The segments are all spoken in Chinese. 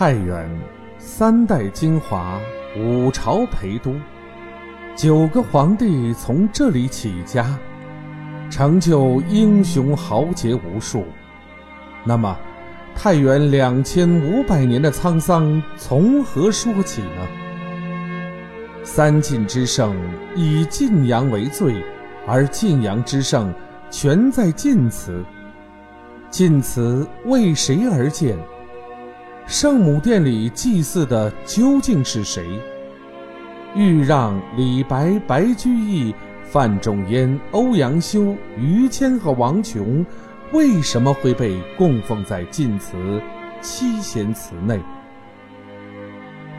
太原三代精华，五朝陪都，九个皇帝从这里起家，成就英雄豪杰无数。那么，太原两千五百年的沧桑从何说起呢？三晋之盛以晋阳为最，而晋阳之盛全在晋祠。晋祠为谁而建？圣母殿里祭祀的究竟是谁？豫让、李白、白居易、范仲淹、欧阳修、于谦和王琼，为什么会被供奉在晋祠七贤祠内？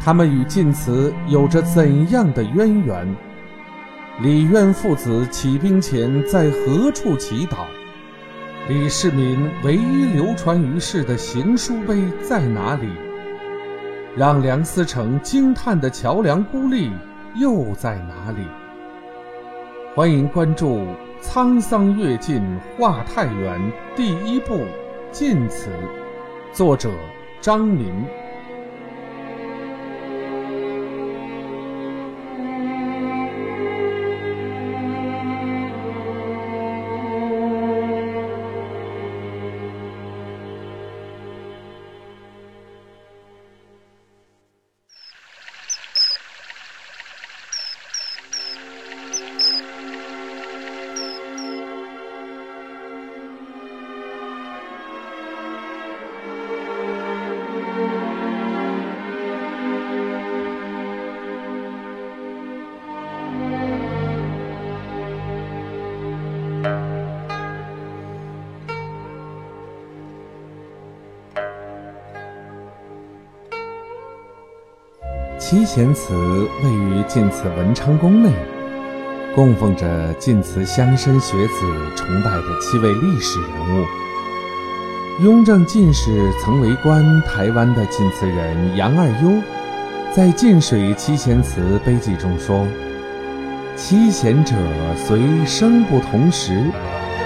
他们与晋祠有着怎样的渊源？李渊父子起兵前在何处祈祷？李世民唯一流传于世的行书碑在哪里？让梁思成惊叹的桥梁孤立又在哪里？欢迎关注《沧桑跃进画太原》第一部《晋祠》，作者张民。七贤祠位于晋祠文昌宫内，供奉着晋祠乡绅学子崇拜的七位历史人物。雍正进士曾为官台湾的晋祠人杨二优，在晋水七贤祠碑记中说：“七贤者，虽生不同时，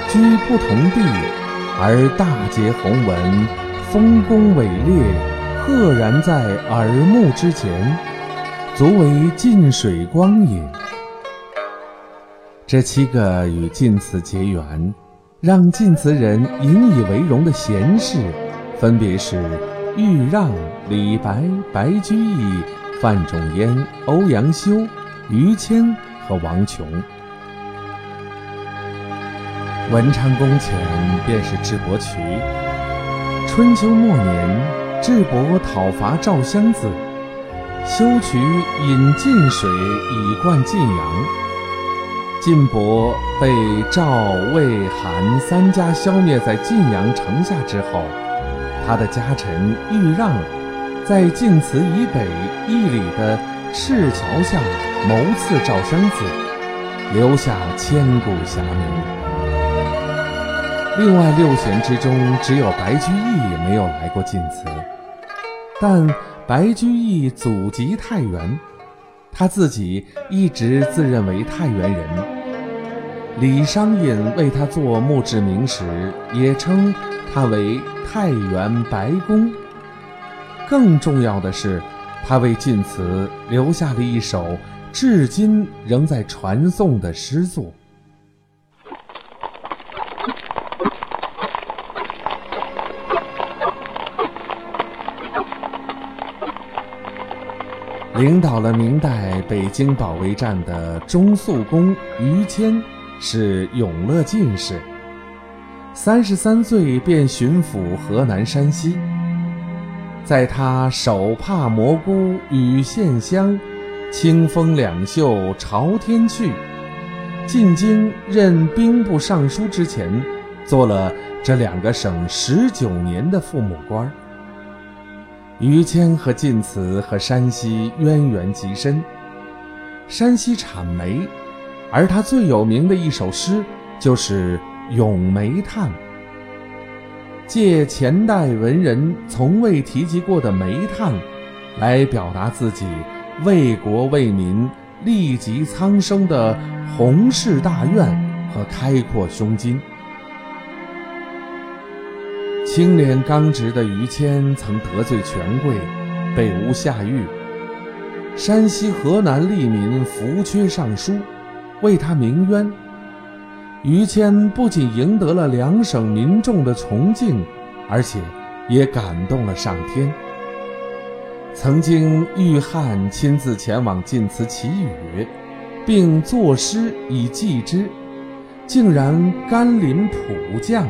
居不同地，而大节宏文，丰功伟烈，赫然在耳目之前。”足为晋水光也。这七个与晋祠结缘，让晋祠人引以为荣的贤士，分别是豫让、李白、白居易、范仲淹、欧阳修、于谦和王琼。文昌宫前便是智伯渠。春秋末年，智伯讨伐赵襄子。修渠引晋水以灌晋阳。晋伯被赵、魏、韩三家消灭在晋阳城下之后，他的家臣豫让，在晋祠以北一里的赤桥下谋刺赵襄子，留下千古侠名。另外六贤之中，只有白居易没有来过晋祠，但。白居易祖籍太原，他自己一直自认为太原人。李商隐为他做墓志铭时，也称他为太原白公。更重要的是，他为晋祠留下了一首至今仍在传颂的诗作。领导了明代北京保卫战的中肃公于谦是永乐进士，三十三岁便巡抚河南、山西。在他手帕蘑菇与线香，清风两袖朝天去，进京任兵部尚书之前，做了这两个省十九年的父母官。于谦和晋祠和山西渊源极深，山西产煤，而他最有名的一首诗就是《咏煤炭》，借前代文人从未提及过的煤炭，来表达自己为国为民、利及苍生的宏誓大愿和开阔胸襟。清廉刚直的于谦曾得罪权贵，被诬下狱。山西、河南吏民扶缺上书，为他鸣冤。于谦不仅赢得了两省民众的崇敬，而且也感动了上天。曾经遇汉亲自前往晋祠祈雨，并作诗以祭之，竟然甘霖普降。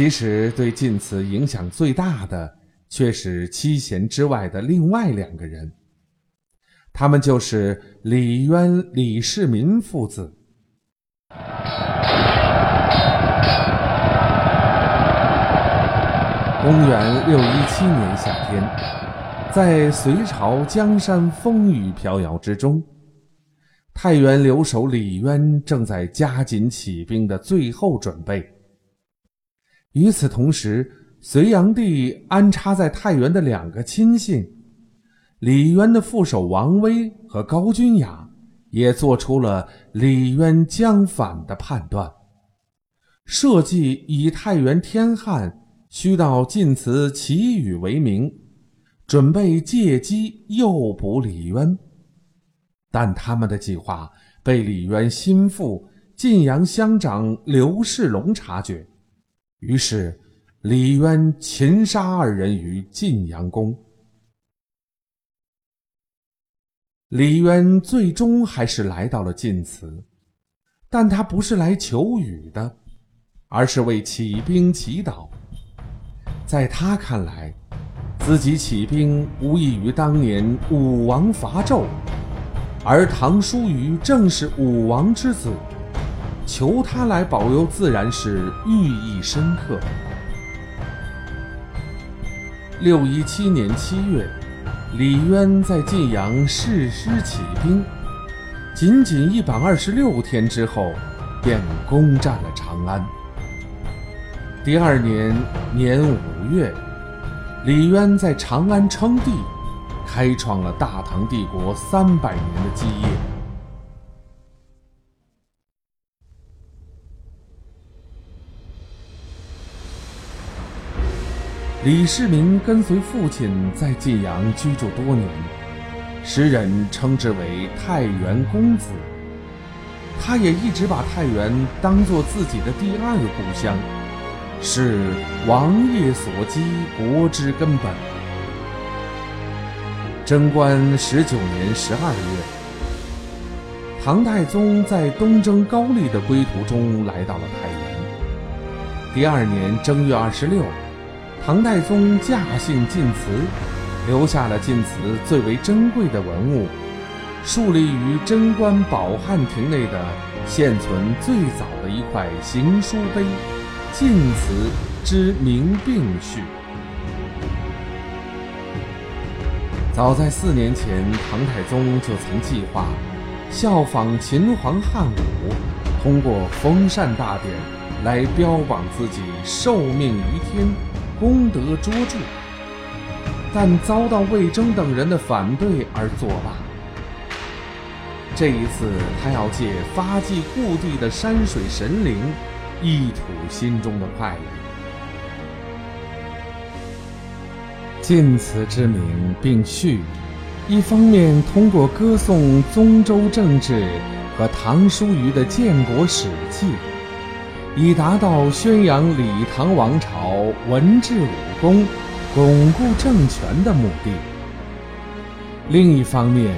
其实，对晋祠影响最大的，却是七贤之外的另外两个人。他们就是李渊、李世民父子。公元六一七年夏天，在隋朝江山风雨飘摇之中，太原留守李渊正在加紧起兵的最后准备。与此同时，隋炀帝安插在太原的两个亲信，李渊的副手王威和高君雅，也做出了李渊将反的判断，设计以太原天旱需到晋祠祈雨为名，准备借机诱捕李渊。但他们的计划被李渊心腹晋阳乡长刘世龙察觉。于是，李渊擒杀二人于晋阳宫。李渊最终还是来到了晋祠，但他不是来求雨的，而是为起兵祈祷。在他看来，自己起兵无异于当年武王伐纣，而唐叔虞正是武王之子。求他来保佑，自然是寓意深刻。六一七年七月，李渊在晋阳誓师起兵，仅仅一百二十六天之后，便攻占了长安。第二年年五月，李渊在长安称帝，开创了大唐帝国三百年的基业。李世民跟随父亲在晋阳居住多年，时人称之为太原公子。他也一直把太原当作自己的第二故乡，是王业所基国之根本。贞观十九年十二月，唐太宗在东征高丽的归途中来到了太原。第二年正月二十六。唐太宗驾幸晋祠，留下了晋祠最为珍贵的文物，竖立于贞观宝汉亭内的现存最早的一块行书碑——晋祠之明并序。早在四年前，唐太宗就曾计划效仿秦皇汉武，通过封禅大典来标榜自己受命于天。功德卓著，但遭到魏征等人的反对而作罢。这一次，他要借发迹故地的山水神灵，一吐心中的快乐。晋祠之名并序，一方面通过歌颂宗周政治和唐叔虞的建国史记。以达到宣扬李唐王朝文治武功、巩固政权的目的。另一方面，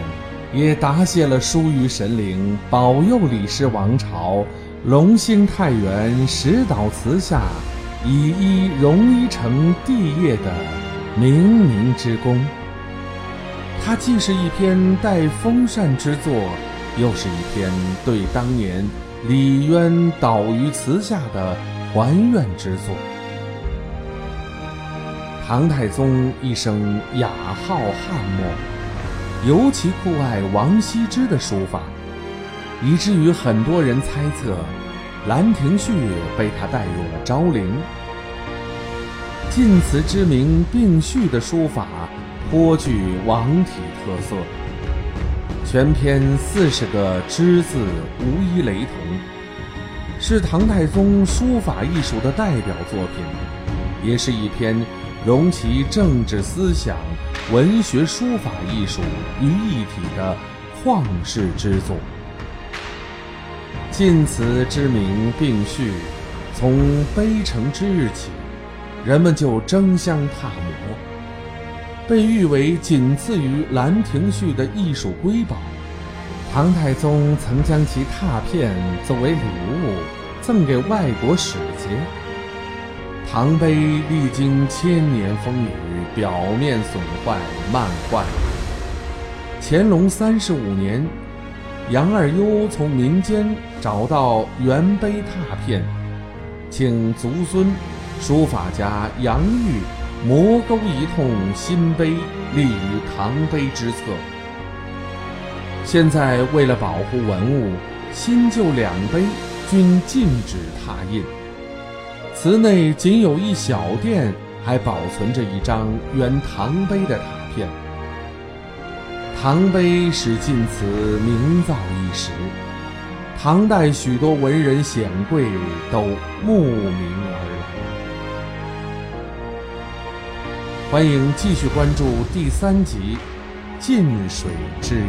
也答谢了疏于神灵保佑李氏王朝龙兴太原石岛祠下以一荣一成帝业的冥冥之功。它既是一篇带封禅之作，又是一篇对当年。李渊倒于祠下的还愿之作。唐太宗一生雅好汉墨，尤其酷爱王羲之的书法，以至于很多人猜测《兰亭序》被他带入了昭陵。晋祠之名并序的书法颇具王体特色，全篇四十个之字无一雷同，是唐太宗书法艺术的代表作品，也是一篇融其政治思想、文学书法艺术于一体的旷世之作。晋祠之名并序，从碑成之日起，人们就争相踏摹。被誉为仅次于《兰亭序》的艺术瑰宝，唐太宗曾将其拓片作为礼物赠给外国使节。唐碑历经千年风雨，表面损坏漫坏。乾隆三十五年，杨二优从民间找到原碑拓片，请族孙书法家杨玉。磨钩一通新碑，立于唐碑之侧。现在为了保护文物，新旧两碑均禁止拓印。祠内仅有一小殿还保存着一张原唐碑的拓片。唐碑使晋祠名噪一时，唐代许多文人显贵都慕名而来欢迎继续关注第三集《近水之源》。